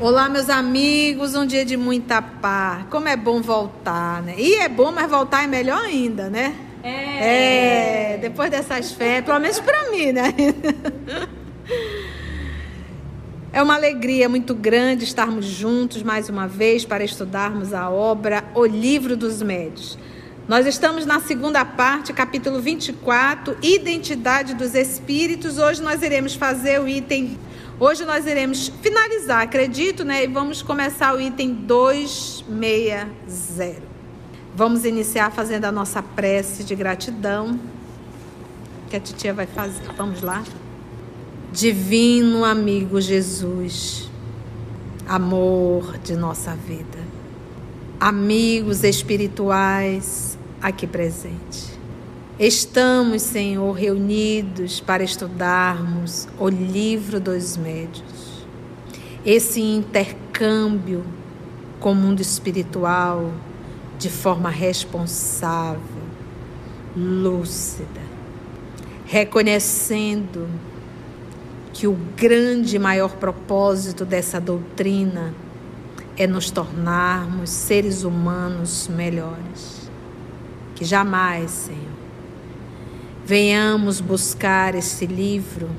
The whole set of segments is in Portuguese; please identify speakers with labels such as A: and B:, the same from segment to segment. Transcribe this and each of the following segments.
A: Olá, meus amigos, um dia de muita paz. Como é bom voltar, né? E é bom, mas voltar é melhor ainda, né? É. é depois dessas férias, pelo menos para mim, né? É uma alegria muito grande estarmos juntos mais uma vez para estudarmos a obra O Livro dos Médios. Nós estamos na segunda parte, capítulo 24, Identidade dos Espíritos. Hoje nós iremos fazer o item Hoje nós iremos finalizar, acredito, né? E vamos começar o item 260. Vamos iniciar fazendo a nossa prece de gratidão que a titia vai fazer. Vamos lá? Divino amigo Jesus, amor de nossa vida, amigos espirituais aqui presentes. Estamos, Senhor, reunidos para estudarmos o livro dos médios. Esse intercâmbio com o mundo espiritual de forma responsável, lúcida, reconhecendo que o grande e maior propósito dessa doutrina é nos tornarmos seres humanos melhores. Que jamais, Senhor, venhamos buscar esse livro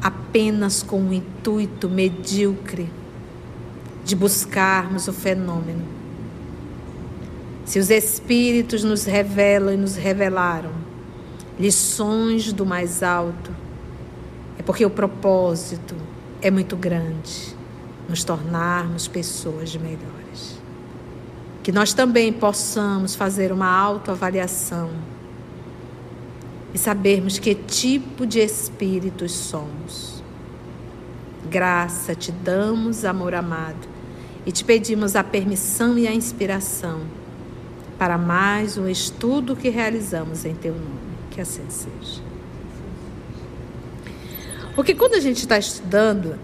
A: apenas com o intuito medíocre de buscarmos o fenômeno. Se os Espíritos nos revelam e nos revelaram lições do mais alto, é porque o propósito é muito grande nos tornarmos pessoas melhores. Que nós também possamos fazer uma autoavaliação e sabermos que tipo de espíritos somos. Graça te damos, amor amado, e te pedimos a permissão e a inspiração para mais um estudo que realizamos em teu nome. Que assim seja. Porque quando a gente está estudando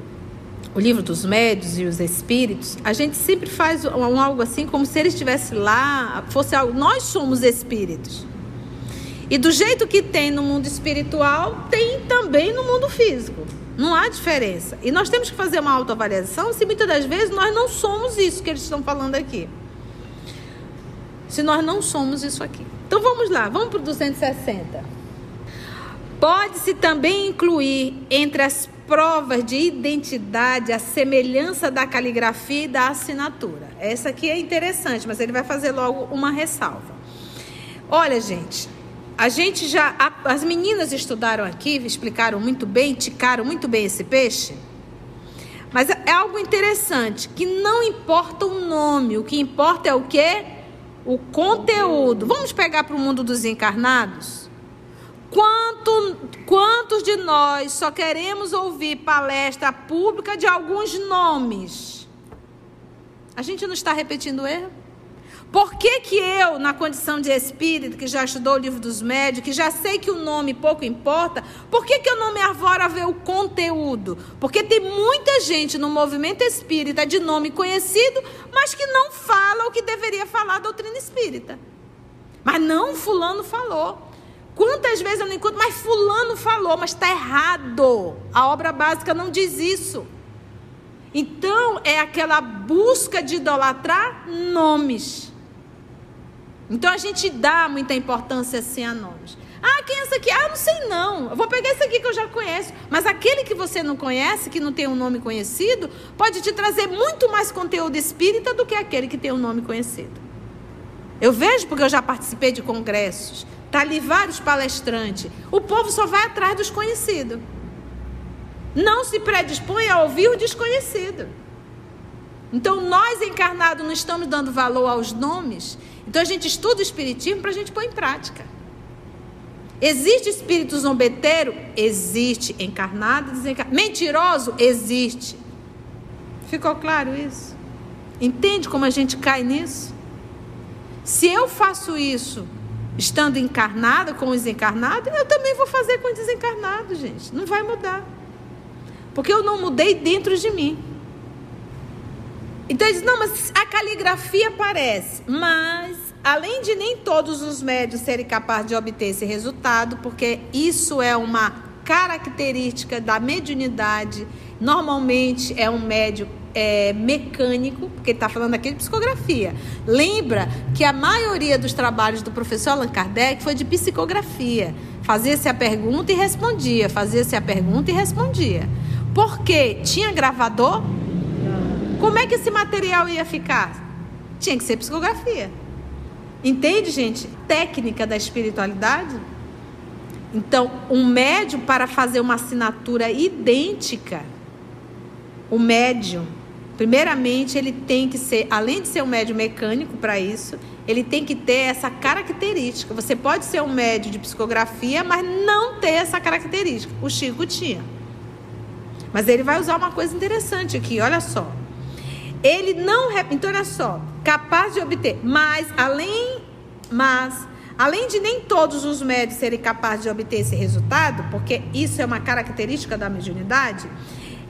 A: o livro dos médios e os espíritos, a gente sempre faz um, algo assim como se ele estivesse lá, fosse algo. Nós somos espíritos. E do jeito que tem no mundo espiritual, tem também no mundo físico. Não há diferença. E nós temos que fazer uma autoavaliação se muitas das vezes nós não somos isso que eles estão falando aqui. Se nós não somos isso aqui. Então vamos lá, vamos para o 260. Pode-se também incluir entre as provas de identidade a semelhança da caligrafia e da assinatura. Essa aqui é interessante, mas ele vai fazer logo uma ressalva. Olha, gente, a gente já. A, as meninas estudaram aqui, explicaram muito bem, ticaram muito bem esse peixe. Mas é, é algo interessante, que não importa o nome, o que importa é o quê? O conteúdo. Vamos pegar para o mundo dos encarnados? Quanto, quantos de nós só queremos ouvir palestra pública de alguns nomes? A gente não está repetindo erro? Por que, que eu, na condição de espírito, que já estudou o livro dos médios, que já sei que o nome pouco importa, por que, que eu não me avoro a ver o conteúdo? Porque tem muita gente no movimento espírita de nome conhecido, mas que não fala o que deveria falar a doutrina espírita. Mas não, Fulano falou. Quantas vezes eu não encontro, mas Fulano falou, mas está errado. A obra básica não diz isso. Então, é aquela busca de idolatrar nomes. Então a gente dá muita importância assim a nomes. Ah, quem é esse aqui? Ah, não sei não. Eu vou pegar esse aqui que eu já conheço. Mas aquele que você não conhece, que não tem um nome conhecido, pode te trazer muito mais conteúdo espírita do que aquele que tem um nome conhecido. Eu vejo porque eu já participei de congressos. Tá ali vários palestrantes. O povo só vai atrás dos conhecidos. Não se predispõe a ouvir o desconhecido. Então nós encarnados não estamos dando valor aos nomes então a gente estuda o espiritismo para a gente pôr em prática. Existe espírito zombeteiro? Existe. Encarnado, desencarnado. Mentiroso? Existe. Ficou claro isso? Entende como a gente cai nisso? Se eu faço isso estando encarnado com os encarnados, eu também vou fazer com os desencarnados, gente. Não vai mudar. Porque eu não mudei dentro de mim. Então ele diz: não, mas a caligrafia parece, mas além de nem todos os médios serem capazes de obter esse resultado, porque isso é uma característica da mediunidade, normalmente é um médio é, mecânico, porque está falando aqui de psicografia. Lembra que a maioria dos trabalhos do professor Allan Kardec foi de psicografia. Fazia-se a pergunta e respondia, fazia-se a pergunta e respondia. Por quê? Tinha gravador? Como é que esse material ia ficar? Tinha que ser psicografia. Entende, gente? Técnica da espiritualidade. Então, um médium para fazer uma assinatura idêntica, o médium, primeiramente, ele tem que ser, além de ser um médium mecânico para isso, ele tem que ter essa característica. Você pode ser um médium de psicografia, mas não ter essa característica. O Chico tinha. Mas ele vai usar uma coisa interessante aqui, olha só. Ele não, então olha só, capaz de obter, mas além, mas além de nem todos os médios serem capazes de obter esse resultado, porque isso é uma característica da mediunidade,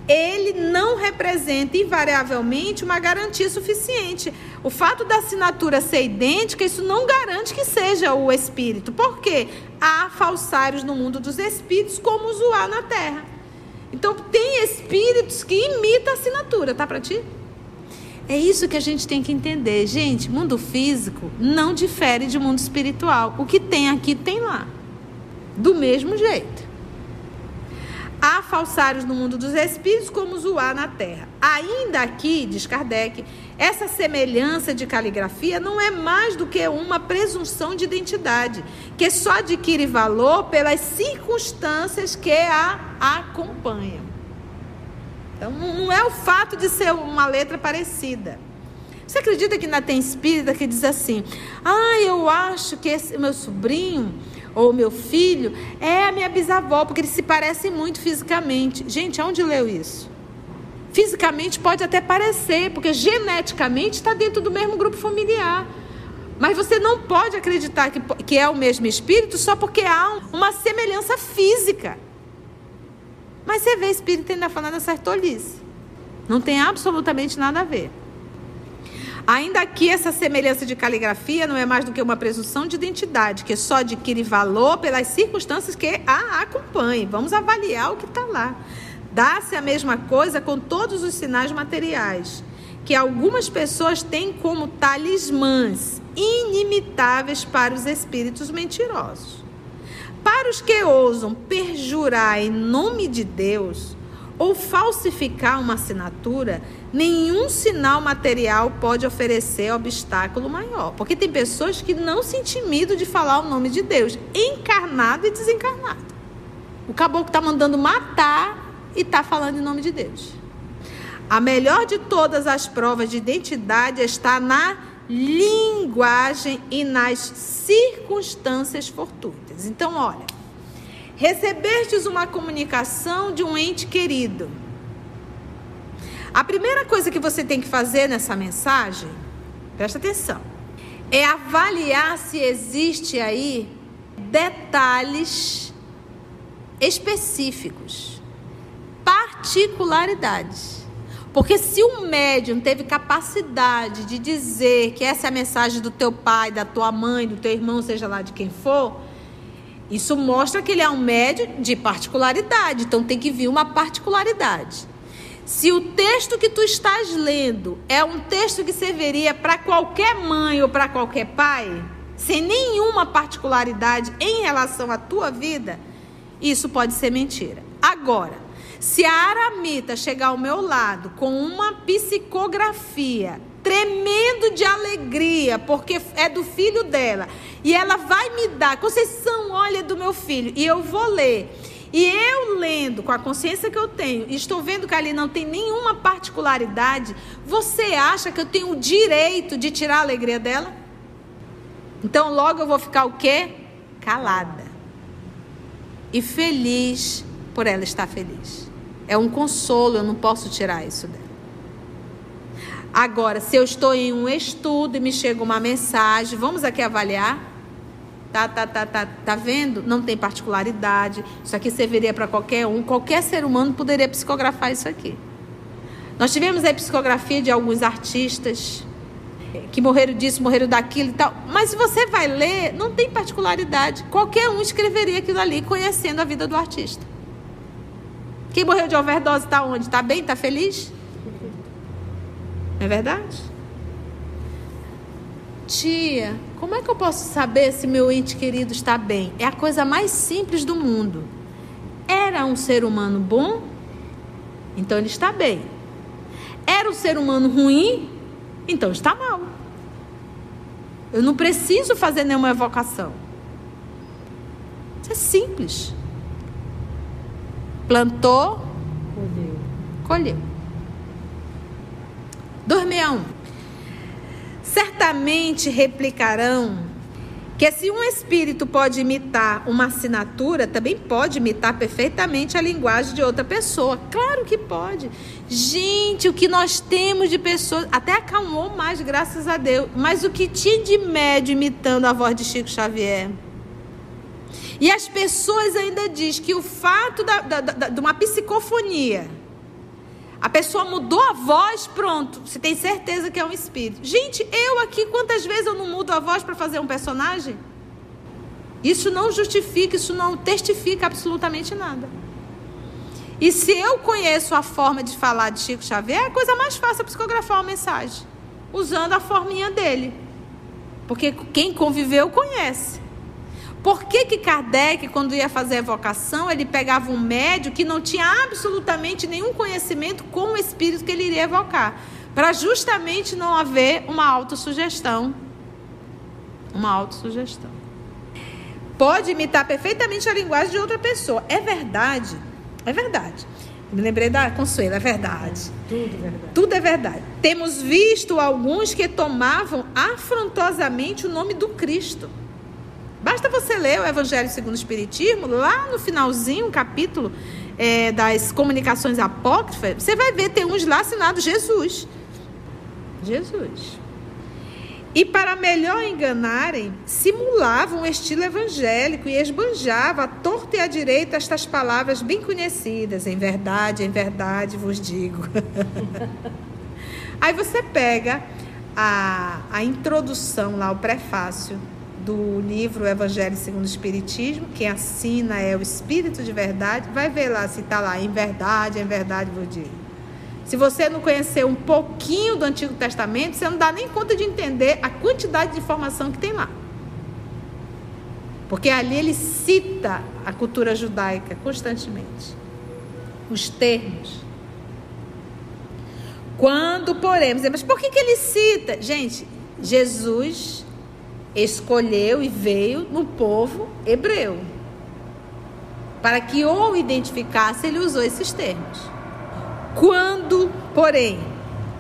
A: ele não representa invariavelmente uma garantia suficiente. O fato da assinatura ser idêntica, isso não garante que seja o espírito. Por quê? Há falsários no mundo dos espíritos, como o zoar na terra. Então, tem espíritos que imitam a assinatura, tá para ti? É isso que a gente tem que entender. Gente, mundo físico não difere de mundo espiritual. O que tem aqui, tem lá. Do mesmo jeito. Há falsários no mundo dos espíritos, como zoar na terra. Ainda aqui, diz Kardec, essa semelhança de caligrafia não é mais do que uma presunção de identidade, que só adquire valor pelas circunstâncias que a acompanham. Então, não é o fato de ser uma letra parecida. Você acredita que ainda tem espírita que diz assim: ah, eu acho que esse meu sobrinho ou meu filho é a minha bisavó, porque eles se parecem muito fisicamente. Gente, aonde leu isso? Fisicamente pode até parecer, porque geneticamente está dentro do mesmo grupo familiar. Mas você não pode acreditar que, que é o mesmo espírito só porque há uma semelhança física. Mas você vê espírito ainda falando essa tolice. Não tem absolutamente nada a ver. Ainda que essa semelhança de caligrafia não é mais do que uma presunção de identidade, que só adquire valor pelas circunstâncias que a acompanhem. Vamos avaliar o que está lá. Dá-se a mesma coisa com todos os sinais materiais, que algumas pessoas têm como talismãs inimitáveis para os espíritos mentirosos. Para os que ousam perjurar em nome de Deus ou falsificar uma assinatura, nenhum sinal material pode oferecer obstáculo maior. Porque tem pessoas que não se intimidam de falar o nome de Deus, encarnado e desencarnado. O caboclo está mandando matar e está falando em nome de Deus. A melhor de todas as provas de identidade está na linguagem e nas circunstâncias Então, olha, recebestes uma comunicação de um ente querido. A primeira coisa que você tem que fazer nessa mensagem, presta atenção, é avaliar se existe aí detalhes específicos, particularidades. Porque se o médium teve capacidade de dizer que essa é a mensagem do teu pai, da tua mãe, do teu irmão, seja lá de quem for, isso mostra que ele é um médium de particularidade. Então tem que vir uma particularidade. Se o texto que tu estás lendo é um texto que serviria para qualquer mãe ou para qualquer pai, sem nenhuma particularidade em relação à tua vida, isso pode ser mentira. Agora, se a aramita chegar ao meu lado com uma psicografia tremendo de alegria, porque é do filho dela, e ela vai me dar, Conceição, olha do meu filho, e eu vou ler. E eu lendo com a consciência que eu tenho, estou vendo que ali não tem nenhuma particularidade, você acha que eu tenho o direito de tirar a alegria dela? Então logo eu vou ficar o quê? Calada. E feliz por ela estar feliz. É um consolo, eu não posso tirar isso dela. Agora, se eu estou em um estudo e me chega uma mensagem, vamos aqui avaliar. Tá, tá, tá, tá, tá vendo? Não tem particularidade. Isso aqui serviria para qualquer um. Qualquer ser humano poderia psicografar isso aqui. Nós tivemos a psicografia de alguns artistas que morreram disso, morreram daquilo e tal. Mas se você vai ler, não tem particularidade. Qualquer um escreveria aquilo ali conhecendo a vida do artista. Quem morreu de overdose está onde? Está bem? Está feliz? Não é verdade? Tia, como é que eu posso saber se meu ente querido está bem? É a coisa mais simples do mundo. Era um ser humano bom? Então ele está bem. Era um ser humano ruim? Então está mal. Eu não preciso fazer nenhuma evocação. Isso é simples. Plantou, colheu. colheu. 261. Certamente replicarão que se um espírito pode imitar uma assinatura, também pode imitar perfeitamente a linguagem de outra pessoa. Claro que pode. Gente, o que nós temos de pessoas, até acalmou mais, graças a Deus. Mas o que tinha de médio imitando a voz de Chico Xavier? E as pessoas ainda diz que o fato da, da, da, de uma psicofonia, a pessoa mudou a voz, pronto, você tem certeza que é um espírito. Gente, eu aqui, quantas vezes eu não mudo a voz para fazer um personagem? Isso não justifica, isso não testifica absolutamente nada. E se eu conheço a forma de falar de Chico Xavier, é a coisa mais fácil é psicografar uma mensagem, usando a forminha dele. Porque quem conviveu conhece. Por que, que Kardec, quando ia fazer a evocação, ele pegava um médio que não tinha absolutamente nenhum conhecimento com o espírito que ele iria evocar? Para justamente não haver uma autossugestão. Uma autossugestão. Pode imitar perfeitamente a linguagem de outra pessoa. É verdade. É verdade. Me lembrei da Consuelo, é verdade.
B: Tudo é verdade.
A: Tudo é verdade. Temos visto alguns que tomavam afrontosamente o nome do Cristo. Basta você ler o Evangelho segundo o Espiritismo, lá no finalzinho, capítulo é, das comunicações apócrifas, você vai ver, tem uns lá assinados Jesus. Jesus. E para melhor enganarem, simulavam o estilo evangélico e esbanjavam à torta e à direita estas palavras bem conhecidas. Em verdade, em verdade vos digo. Aí você pega a, a introdução lá, o prefácio do livro Evangelho segundo o Espiritismo, quem assina é o Espírito de Verdade, vai ver lá se está lá, em verdade, em verdade vou dizer. Se você não conhecer um pouquinho do Antigo Testamento, você não dá nem conta de entender a quantidade de informação que tem lá. Porque ali ele cita a cultura judaica constantemente. Os termos. Quando, porém, mas por que, que ele cita? Gente, Jesus escolheu e veio no povo hebreu. Para que ou identificasse, ele usou esses termos. Quando, porém,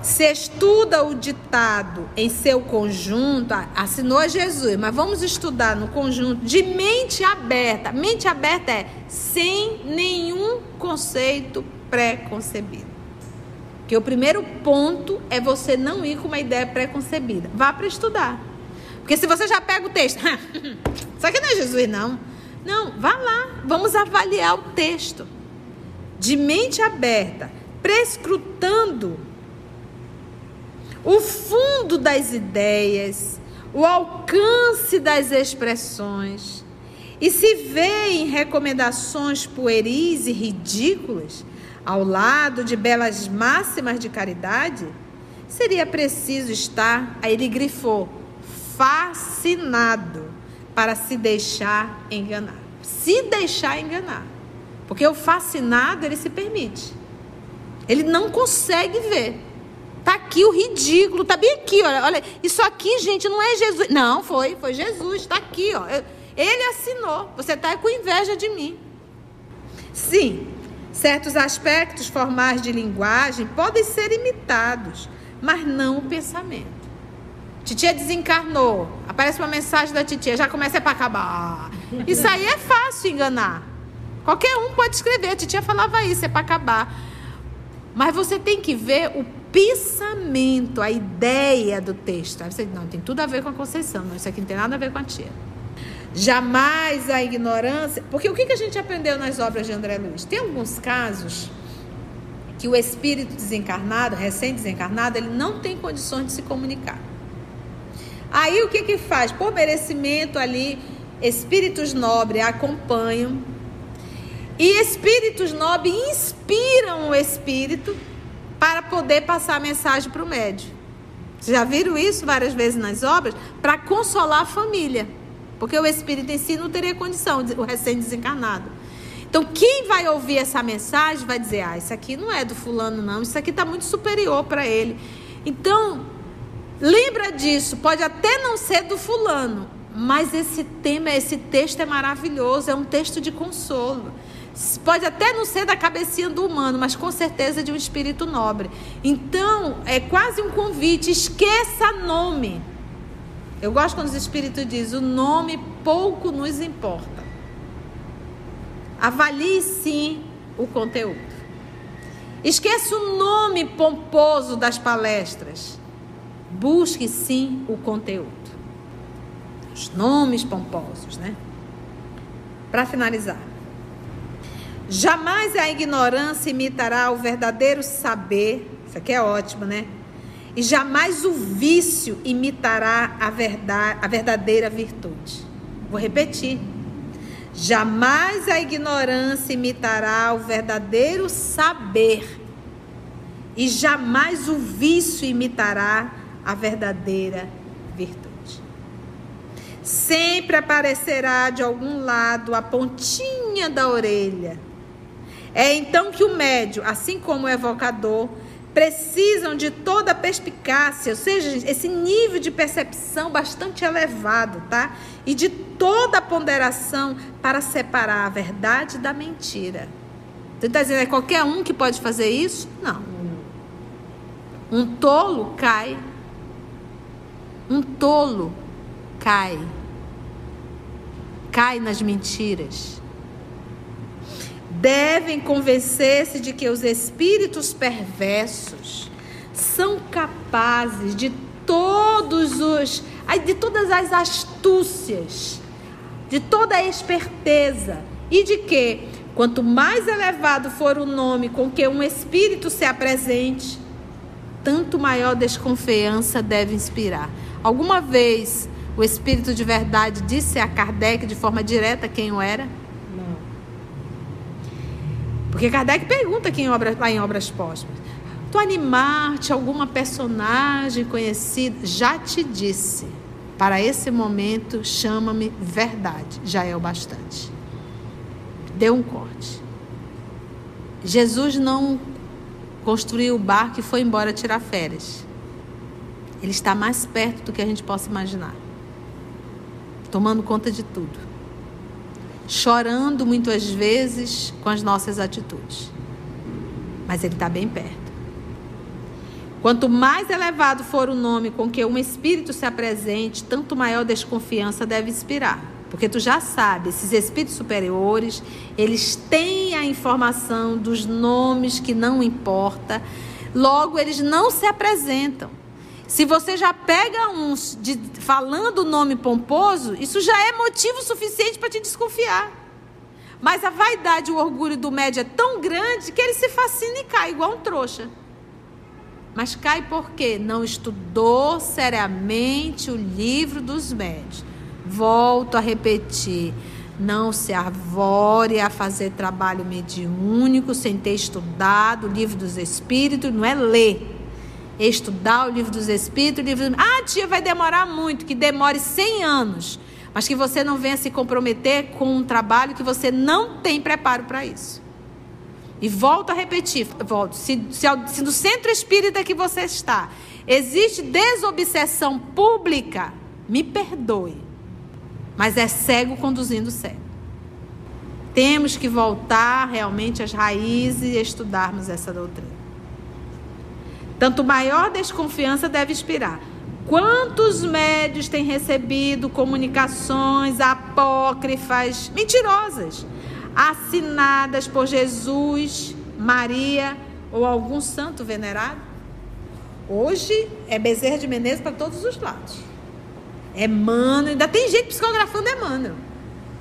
A: se estuda o ditado em seu conjunto, assinou Jesus, mas vamos estudar no conjunto de mente aberta. Mente aberta é sem nenhum conceito pré-concebido. Que o primeiro ponto é você não ir com uma ideia pré-concebida. Vá para estudar. Porque se você já pega o texto, isso aqui não é Jesus, não. Não, vá lá, vamos avaliar o texto. De mente aberta, prescrutando o fundo das ideias, o alcance das expressões. E se vê em recomendações pueris e ridículas, ao lado de belas máximas de caridade, seria preciso estar, aí ele grifou, fascinado para se deixar enganar. Se deixar enganar. Porque o fascinado, ele se permite. Ele não consegue ver. Tá aqui o ridículo, tá bem aqui, olha, olha. Isso aqui, gente, não é Jesus. Não, foi, foi Jesus, tá aqui, ó. Ele assinou. Você tá com inveja de mim. Sim, certos aspectos formais de linguagem podem ser imitados, mas não o pensamento. Titia desencarnou. Aparece uma mensagem da titia, já começa para acabar. Isso aí é fácil enganar. Qualquer um pode escrever. A titia falava isso, é para acabar. Mas você tem que ver o pensamento, a ideia do texto. Você não, tem tudo a ver com a Conceição. Não, isso aqui não tem nada a ver com a tia. Jamais a ignorância. Porque o que a gente aprendeu nas obras de André Luiz? Tem alguns casos que o espírito desencarnado, recém-desencarnado, ele não tem condições de se comunicar. Aí o que que faz? Por merecimento ali, espíritos nobres acompanham e espíritos nobres inspiram o espírito para poder passar a mensagem para o médium. Já viram isso várias vezes nas obras? Para consolar a família. Porque o espírito em si não teria condição, o recém-desencarnado. Então, quem vai ouvir essa mensagem vai dizer: ah, isso aqui não é do fulano, não, isso aqui está muito superior para ele. Então, lembra disso, pode até não ser do fulano, mas esse tema, esse texto é maravilhoso, é um texto de consolo. Pode até não ser da cabecinha do humano, mas com certeza de um espírito nobre. Então, é quase um convite: esqueça nome. Eu gosto quando os espíritos dizem: o nome pouco nos importa. Avalie sim o conteúdo. Esqueça o nome pomposo das palestras. Busque sim o conteúdo. Os nomes pomposos, né? Para finalizar. Jamais a ignorância imitará o verdadeiro saber. Isso aqui é ótimo, né? E jamais o vício imitará a, verdade, a verdadeira virtude. Vou repetir. Jamais a ignorância imitará o verdadeiro saber, e jamais o vício imitará a verdadeira virtude. Sempre aparecerá de algum lado a pontinha da orelha. É então que o médio, assim como o evocador, precisam de toda a perspicácia, ou seja, esse nível de percepção bastante elevado, tá? E de toda a ponderação para separar a verdade da mentira. Você está dizendo, é qualquer um que pode fazer isso? Não. Um tolo cai. Um tolo cai. Cai nas mentiras devem convencer-se de que os espíritos perversos são capazes de todos os de todas as astúcias, de toda a esperteza e de que quanto mais elevado for o nome com que um espírito se apresente, tanto maior desconfiança deve inspirar. Alguma vez o espírito de verdade disse a Kardec de forma direta quem o era? Porque Kardec pergunta aqui em obra, lá em Obras Póstumas. Tu animar-te alguma personagem conhecida? Já te disse. Para esse momento, chama-me verdade. Já é o bastante. Deu um corte. Jesus não construiu o barco e foi embora tirar férias. Ele está mais perto do que a gente possa imaginar. Tomando conta de tudo chorando muitas vezes com as nossas atitudes. Mas Ele está bem perto. Quanto mais elevado for o nome com que um espírito se apresente, tanto maior desconfiança deve inspirar. Porque tu já sabe, esses espíritos superiores, eles têm a informação dos nomes que não importa, logo eles não se apresentam. Se você já pega uns de, falando o nome pomposo, isso já é motivo suficiente para te desconfiar. Mas a vaidade e o orgulho do médio é tão grande que ele se fascina e cai igual um trouxa. Mas cai porque não estudou seriamente o livro dos médios. Volto a repetir. Não se arvore a fazer trabalho mediúnico sem ter estudado o livro dos espíritos, não é ler estudar o livro dos Espíritos. O livro... Ah, tia, vai demorar muito, que demore 100 anos. Mas que você não venha se comprometer com um trabalho que você não tem preparo para isso. E volto a repetir, volto, se, se, se no centro espírita que você está existe desobsessão pública, me perdoe, mas é cego conduzindo cego. Temos que voltar realmente às raízes e estudarmos essa doutrina. Tanto maior desconfiança deve inspirar. Quantos médios têm recebido comunicações apócrifas, mentirosas, assinadas por Jesus, Maria ou algum santo venerado? Hoje é Bezerra de Menezes para todos os lados. É Mano, ainda tem gente psicografando Emmanuel.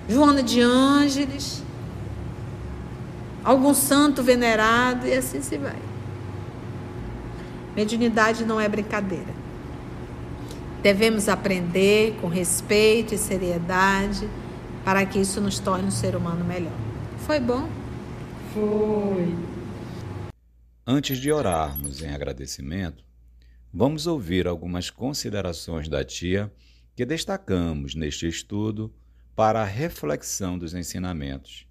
A: Joana de Ângeles. algum santo venerado e assim se vai. Mediunidade não é brincadeira. Devemos aprender com respeito e seriedade para que isso nos torne um ser humano melhor. Foi bom?
B: Foi. Antes de orarmos em agradecimento, vamos ouvir algumas considerações da tia que destacamos neste estudo para a reflexão dos ensinamentos.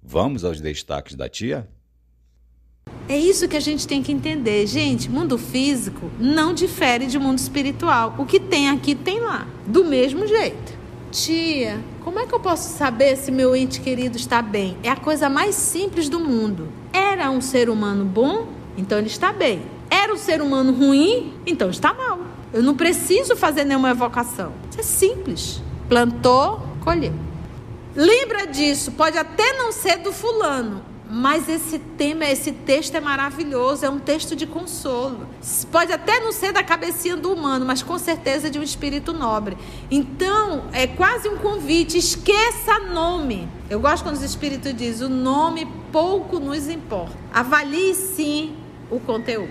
B: Vamos aos destaques da tia?
A: É isso que a gente tem que entender. Gente, mundo físico não difere de mundo espiritual. O que tem aqui, tem lá. Do mesmo jeito. Tia, como é que eu posso saber se meu ente querido está bem? É a coisa mais simples do mundo. Era um ser humano bom? Então ele está bem. Era um ser humano ruim? Então está mal. Eu não preciso fazer nenhuma evocação. Isso é simples. Plantou, colheu. Lembra disso, pode até não ser do fulano, mas esse tema, esse texto é maravilhoso, é um texto de consolo. Pode até não ser da cabecinha do humano, mas com certeza de um espírito nobre. Então, é quase um convite, esqueça nome. Eu gosto quando os espíritos dizem, o nome pouco nos importa. Avalie sim o conteúdo.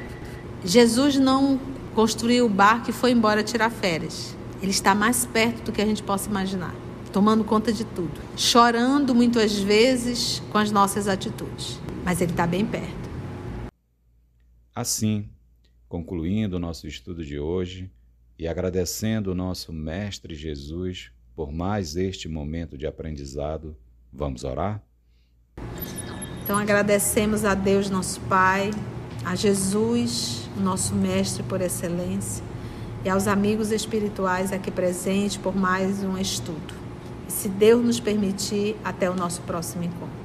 A: Jesus não construiu o barco e foi embora tirar férias. Ele está mais perto do que a gente possa imaginar tomando conta de tudo, chorando muitas vezes com as nossas atitudes, mas Ele está bem perto.
B: Assim, concluindo o nosso estudo de hoje e agradecendo o nosso Mestre Jesus por mais este momento de aprendizado, vamos orar?
A: Então agradecemos a Deus, nosso Pai, a Jesus, nosso Mestre por excelência, e aos amigos espirituais aqui presentes por mais um estudo se Deus nos permitir, até o nosso próximo encontro.